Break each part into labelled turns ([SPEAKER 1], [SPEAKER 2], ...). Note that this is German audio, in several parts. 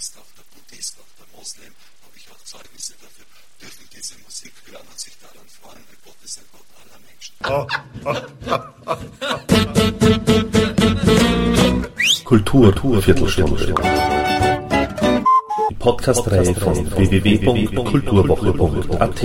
[SPEAKER 1] Atheist, auch der Buddhist, auch der Moslem, habe ich auch Zeugnisse dafür, dürfen diese Musik hören und sich daran freuen, weil Gott ist ein Gott aller Menschen.
[SPEAKER 2] Kultur, Kultur Viertelstunde. Die Podcast-Reihe von www.kulturwoche.at.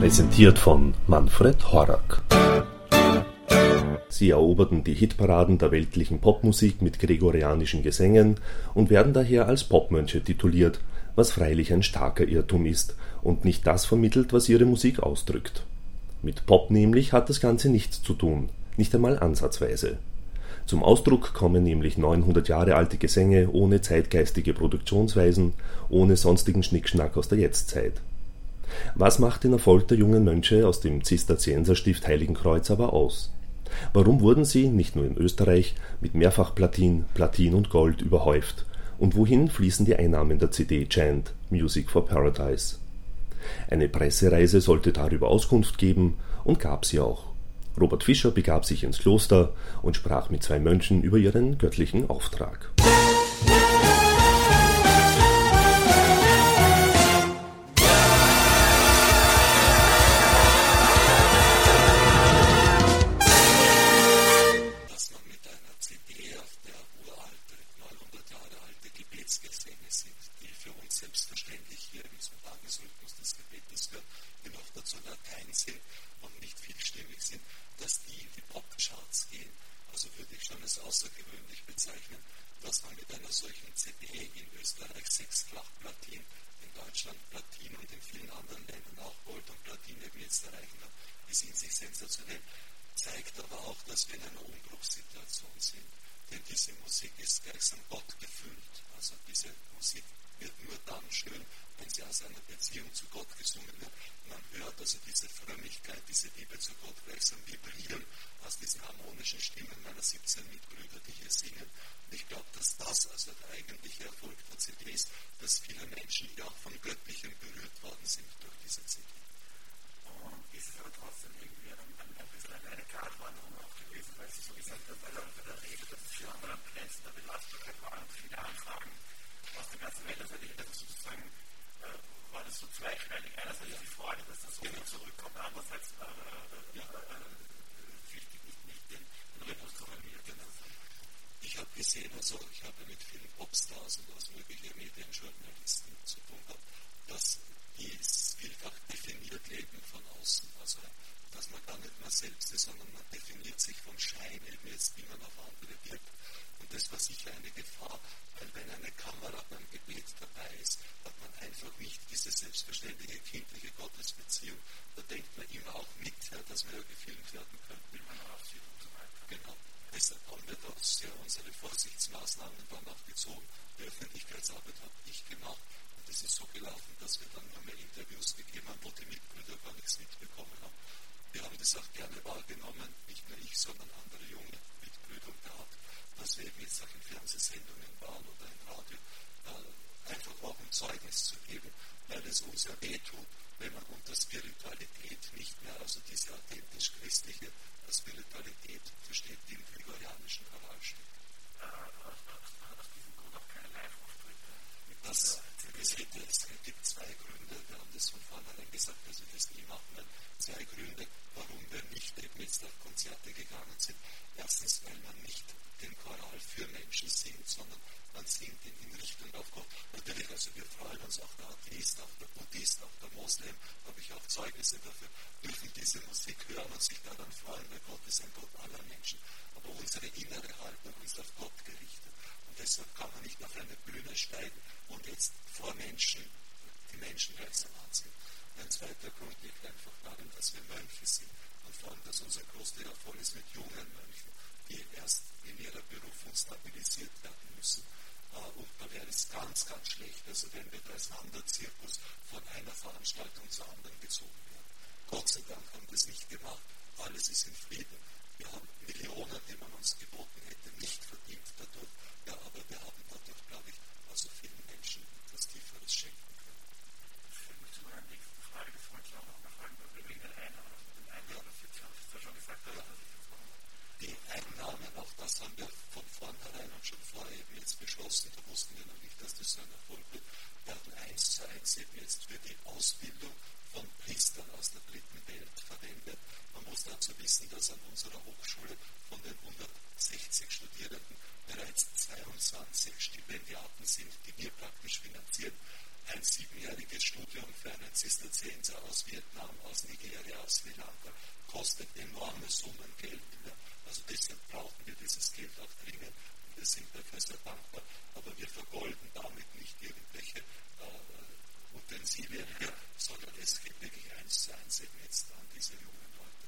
[SPEAKER 2] Präsentiert von Manfred Horak. Sie eroberten die Hitparaden der weltlichen Popmusik mit gregorianischen Gesängen und werden daher als Popmönche tituliert, was freilich ein starker Irrtum ist und nicht das vermittelt, was ihre Musik ausdrückt. Mit Pop nämlich hat das Ganze nichts zu tun, nicht einmal ansatzweise. Zum Ausdruck kommen nämlich 900 Jahre alte Gesänge ohne zeitgeistige Produktionsweisen, ohne sonstigen Schnickschnack aus der Jetztzeit. Was macht den Erfolg der jungen Mönche aus dem Zisterzienserstift Heiligenkreuz aber aus? Warum wurden sie, nicht nur in Österreich, mit Mehrfachplatin, Platin und Gold überhäuft? Und wohin fließen die Einnahmen der CD Chant Music for Paradise? Eine Pressereise sollte darüber Auskunft geben und gab sie auch. Robert Fischer begab sich ins Kloster und sprach mit zwei Mönchen über ihren göttlichen Auftrag.
[SPEAKER 1] Goldschlacht Platin, in Deutschland Platin und in vielen anderen Ländern auch Gold und Platin eben jetzt erreichen haben, ist in sich sensationell, zeigt aber auch, dass wir in einer Umbruchssituation sind. Denn diese Musik ist gleichsam Gott gefüllt. Also diese Musik wird nur dann schön, wenn sie aus einer Beziehung zu Gott gesungen wird. Man hört also diese Frömmigkeit, diese Liebe zu Gott gleichsam wie diese harmonischen Stimmen meiner 17 Mitbrüder, die hier singen. Und ich glaube, dass das also der eigentliche Erfolg der CD ist, dass viele Menschen hier auch von Göttlichem berührt worden sind durch diese CD.
[SPEAKER 3] Und ist es aber trotzdem irgendwie ein, ein, ein bisschen eine Gratwanderung auch gewesen, weil Sie so gesagt haben, bei bei der Rede, dass es hier an Grenzen der Belastbarkeit waren und viele Anfragen aus der ganzen Welt, also hätte sozusagen äh, war das so zweischneidig. Einerseits die Freude, dass das so genau. zurückkommt, andererseits äh, äh, äh ja. äh, alle Alkoholiker davon.
[SPEAKER 1] Ich habe gesehen, also ich habe mit vielen Popstars und was mögliche Medienjournalisten zu tun gehabt, dass die vielfach definiert Leben von außen. Also, dass man gar nicht mehr selbst ist, sondern man definiert sich vom Schein eben jetzt, wie man auf andere wirkt. Und das war sicher eine Gefahr, weil wenn eine Kamera beim Gebet dabei ist, hat man einfach nicht diese selbstverständliche kindliche Gottesbeziehung. Da denkt man immer auch mit, ja, dass wir ja gefilmt werden könnten. Wie man aussieht und so weiter. Genau. Deshalb haben wir doch sehr unsere Vorsichtsmaßnahmen dann auch gezogen. Die Öffentlichkeitsarbeit es auch gerne wahrgenommen, nicht nur ich, sondern andere junge Mitbrüder gehabt, dass wir eben jetzt auch in Fernsehsendungen waren oder im Radio, äh, einfach auch ein Zeugnis zu geben, weil es uns ja wehtut, wenn man unter Spiritualität nicht mehr, also diese authentisch christliche Also wir freuen uns auch der Atheist, auch der Buddhist, auch der Moslem, habe ich auch Zeugnisse dafür, dürfen diese Musik hören und sich daran freuen, weil Gott ist ein Gott aller Menschen. Aber unsere innere Haltung ist auf Gott gerichtet. Und deshalb kann man nicht auf eine Bühne steigen und jetzt vor Menschen die Menschen gleichsam anziehen. Ein zweiter Grund liegt einfach darin, dass wir Mönche sind und vor allem, dass unser Kloster ja voll ist mit jungen Mönchen eben erst in ihrer Berufung stabilisiert werden müssen. Äh, und da wäre es ganz, ganz schlecht, also wenn wir da als Wanderzirkus von einer Veranstaltung zur anderen gezogen werden. Gott sei Dank haben wir es nicht gemacht. Alles ist in Frieden. Wir haben Millionen, die man uns geboten hätte, nicht verdient dadurch. Ja, aber wir haben dadurch, glaube ich, also viel wissen, dass an unserer Hochschule von den 160 Studierenden bereits 22 Stipendiaten sind, die wir praktisch finanzieren. Ein siebenjähriges Studium für einen Zisterzienser aus Vietnam, aus Nigeria, aus Sri Lanka kostet enorme Summen Geld. Also deshalb brauchen wir dieses Geld auch dringend wir sind dafür sehr dankbar. Aber wir vergolden damit nicht irgendwelche äh, Utensilien hier, sondern es geht wirklich eins zu eins eben jetzt an diese jungen Leute.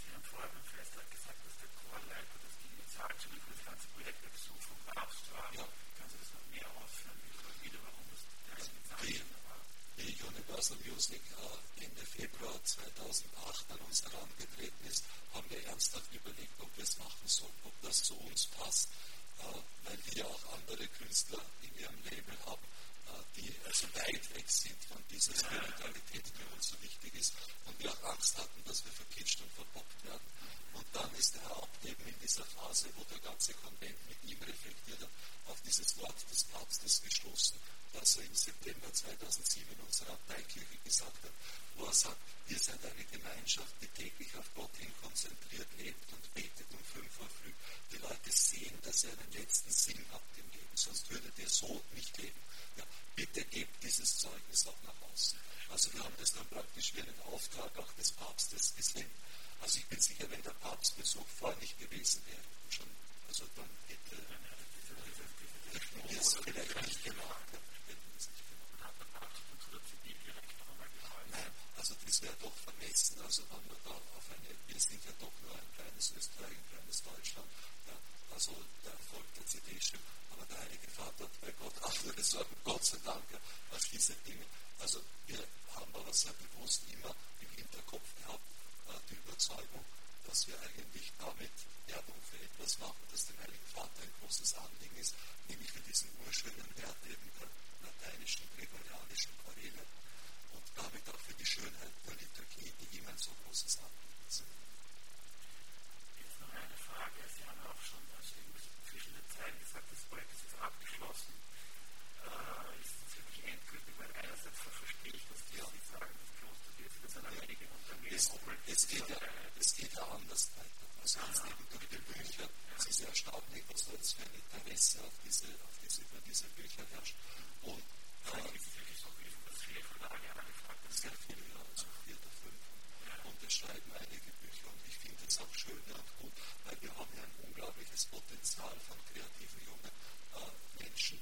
[SPEAKER 1] Sie
[SPEAKER 3] haben vorher beim Festakt gesagt, dass der Chorleiter, dass die Initialzündung für das ganze Projekt der Besuch vom Papst war.
[SPEAKER 1] Ja.
[SPEAKER 3] Können Sie das noch mehr ausführen, wieder, warum das der
[SPEAKER 1] Initialzündung war? Wie Universal Music äh, Ende Februar 2008 an uns herangetreten ist, haben wir ernsthaft überlegt, ob wir es machen sollen, ob das zu uns passt, äh, weil wir auch andere Künstler in ihrem Label haben, äh, die also weit weg sind von dieser Spiritualität, die uns so wichtig ist und wir auch Angst hatten, dass wir verkitscht und verbockt werden. Und dann ist der Abt eben in dieser Phase, wo der ganze Konvent mit ihm reflektiert hat, auf dieses Wort des Papstes gestoßen, das er im September 2007 in unserer Abteikirche gesagt hat, wo er sagt, ihr seid eine Gemeinschaft, die täglich auf Gott hin konzentriert lebt und betet um fünf Uhr früh. Die Leute sehen, dass ihr einen letzten Sinn habt im Leben, sonst würdet ihr so nicht leben. Ja, bitte gebt dieses Zeugnis auch nach außen. Also wir haben das dann praktisch wie einen Auftrag auch des Papstes gesehen. Also ich bin sicher, wenn der Papstbesuch vorher nicht gewesen wäre, schon, also dann hätte wir es vielleicht nicht gemacht. Das wäre doch vermessen, also wenn wir da auf eine, wir sind ja doch nur ein kleines Österreich, ein kleines Deutschland, ja, also der Erfolg der CD-Stück, aber der Heilige Vater hat bei Gott andere Sorgen, Gott sei Dank, als diese Dinge. Also wir haben aber sehr bewusst immer im Hinterkopf gehabt, äh, die Überzeugung, dass wir eigentlich damit Werbung für etwas machen, das dem Heiligen Vater ein großes Anliegen ist, nämlich für diesen urschönen Wert eben der lateinischen, gregorianischen Choräle damit auch für die Schönheit der Liturgie, die ihm ein so großes Anliegen sind.
[SPEAKER 3] Jetzt noch eine Frage. Sie haben auch schon zwischen den Zeilen gesagt, das Projekt ist jetzt abgeschlossen. Äh, ist es wirklich endgültig, weil einerseits verstehe ich, dass die
[SPEAKER 1] ja.
[SPEAKER 3] sagen, das Kloster wird jetzt an einige Unternehmen.
[SPEAKER 1] Es, es, geht ja, es geht ja anders weiter. Also jetzt eben durch die Bücher, es ist ja erstaunlich, was da jetzt für ein Interesse auf diese, auf diese, über diese Bücher herrscht. Und äh, sehr viele, ja, also vier oder fünf. Und es schreiben einige Bücher und ich finde es auch schön und gut, weil wir haben ja ein unglaubliches Potenzial von kreativen jungen äh, Menschen.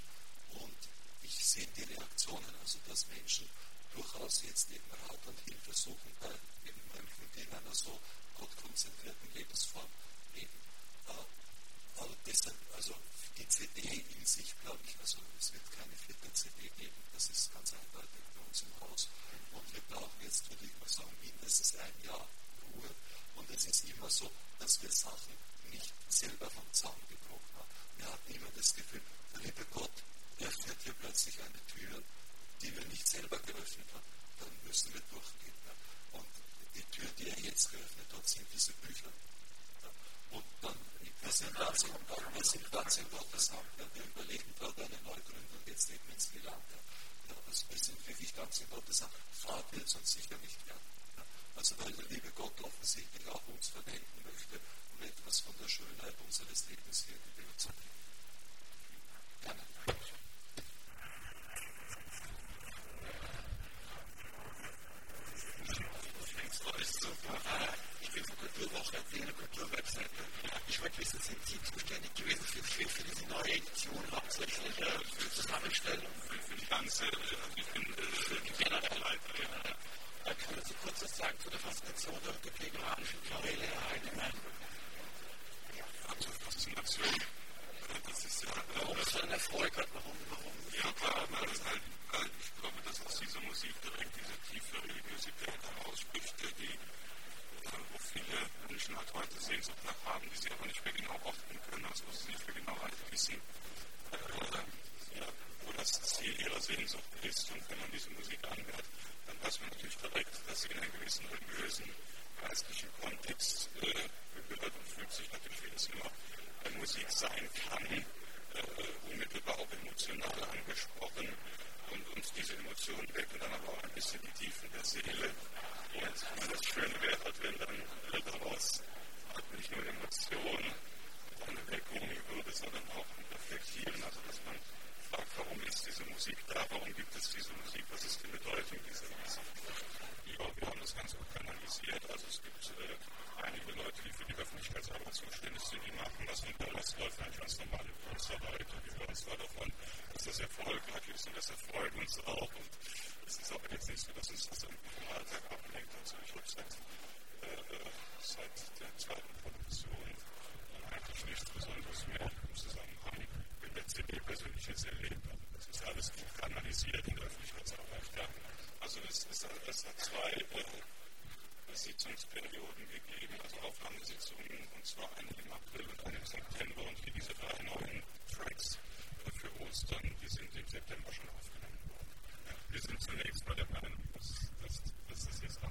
[SPEAKER 1] Und ich sehe die Reaktionen, also dass Menschen durchaus jetzt eben Rat und Hilfe suchen bei eben Mönchen, die in einer so gottkonzentrierten Lebensform leben. Aber deshalb, also die CD in sich, glaube ich, also es wird keine vierte CD geben, das ist ganz eindeutig bei uns im Haus. Und wir brauchen jetzt, würde ich mal sagen, mindestens ein Jahr Ruhe. Und es ist immer so, dass wir Sachen nicht selber vom Zaun gebrochen haben. Wir hatten immer das Gefühl, der liebe Gott öffnet hier plötzlich eine Tür, die wir nicht selber geöffnet haben. Dann müssen wir durchgehen. Und Tür, die er jetzt geöffnet hat, sind diese Bücher. Und dann, wir sind ganz in, wir sind ganz in Gottes Hand. Wir überlegen dort eine Neugründung jetzt eben ins Milan. Also wir sind wirklich ganz in Gottes Hand. Fahrt wird es uns sicher nicht werden. Also weil der liebe Gott offensichtlich auch uns verwenden möchte, um etwas von der Schönheit unseres Lebens hier in die Welt zu bringen. Gerne.
[SPEAKER 3] Ich bin von Kulturwoche, eine Kulturwebseite. Ich wollte wissen, sind Sie zuständig gewesen für, für, für diese neue Edition, hauptsächlich äh, für Zusammenstellung?
[SPEAKER 4] Für, für die ganze, ich bin äh, generell Leiter. Ja.
[SPEAKER 3] Äh, können Sie kurz was sagen zu der Faszination der, gregorianischen Choräle allgemein? Ja,
[SPEAKER 4] zur Faszination. Das ist ja. Warum so
[SPEAKER 3] einen Erfolg warum? warum
[SPEAKER 4] ja, klar, weil es halt, ich glaube, dass aus dieser Musik direkt diese tiefe Religiosität herausspricht, die wo viele Menschen halt heute Sehnsucht nach haben, die sie aber nicht mehr genau orten können, also wo sie nicht mehr genau halt wissen, äh, was das Ziel ihrer Sehnsucht ist. Und wenn man diese Musik anhört, dann weiß man natürlich direkt, dass sie in einem gewissen religiösen, geistlichen Kontext äh, gehört und fühlt sich natürlich, wie das immer äh, Musik sein kann, äh, unmittelbar auch emotional angesprochen und, und diese Emotionen wecken dann aber auch ein bisschen die Tiefen der Seele. uns auch. Und es ist aber jetzt nicht so, dass uns das im Alltag ablenkt. Also ich habe seit, äh, äh, seit der zweiten Produktion äh, eigentlich nichts Besonderes mehr im Zusammenhang mit der CD persönliches erlebt. Also, das ist alles kanalisiert in der Öffentlichkeitsarbeit. Ja. Also es, ist, es hat zwei äh, Sitzungsperioden gegeben, also Aufnahmesitzungen, und zwar eine im April und eine im September. Und hier diese drei neuen Tracks äh, für Ostern, die sind im September schon aufgenommen wir sind zunächst bei der Meinung, dass, dass, dass das jetzt auch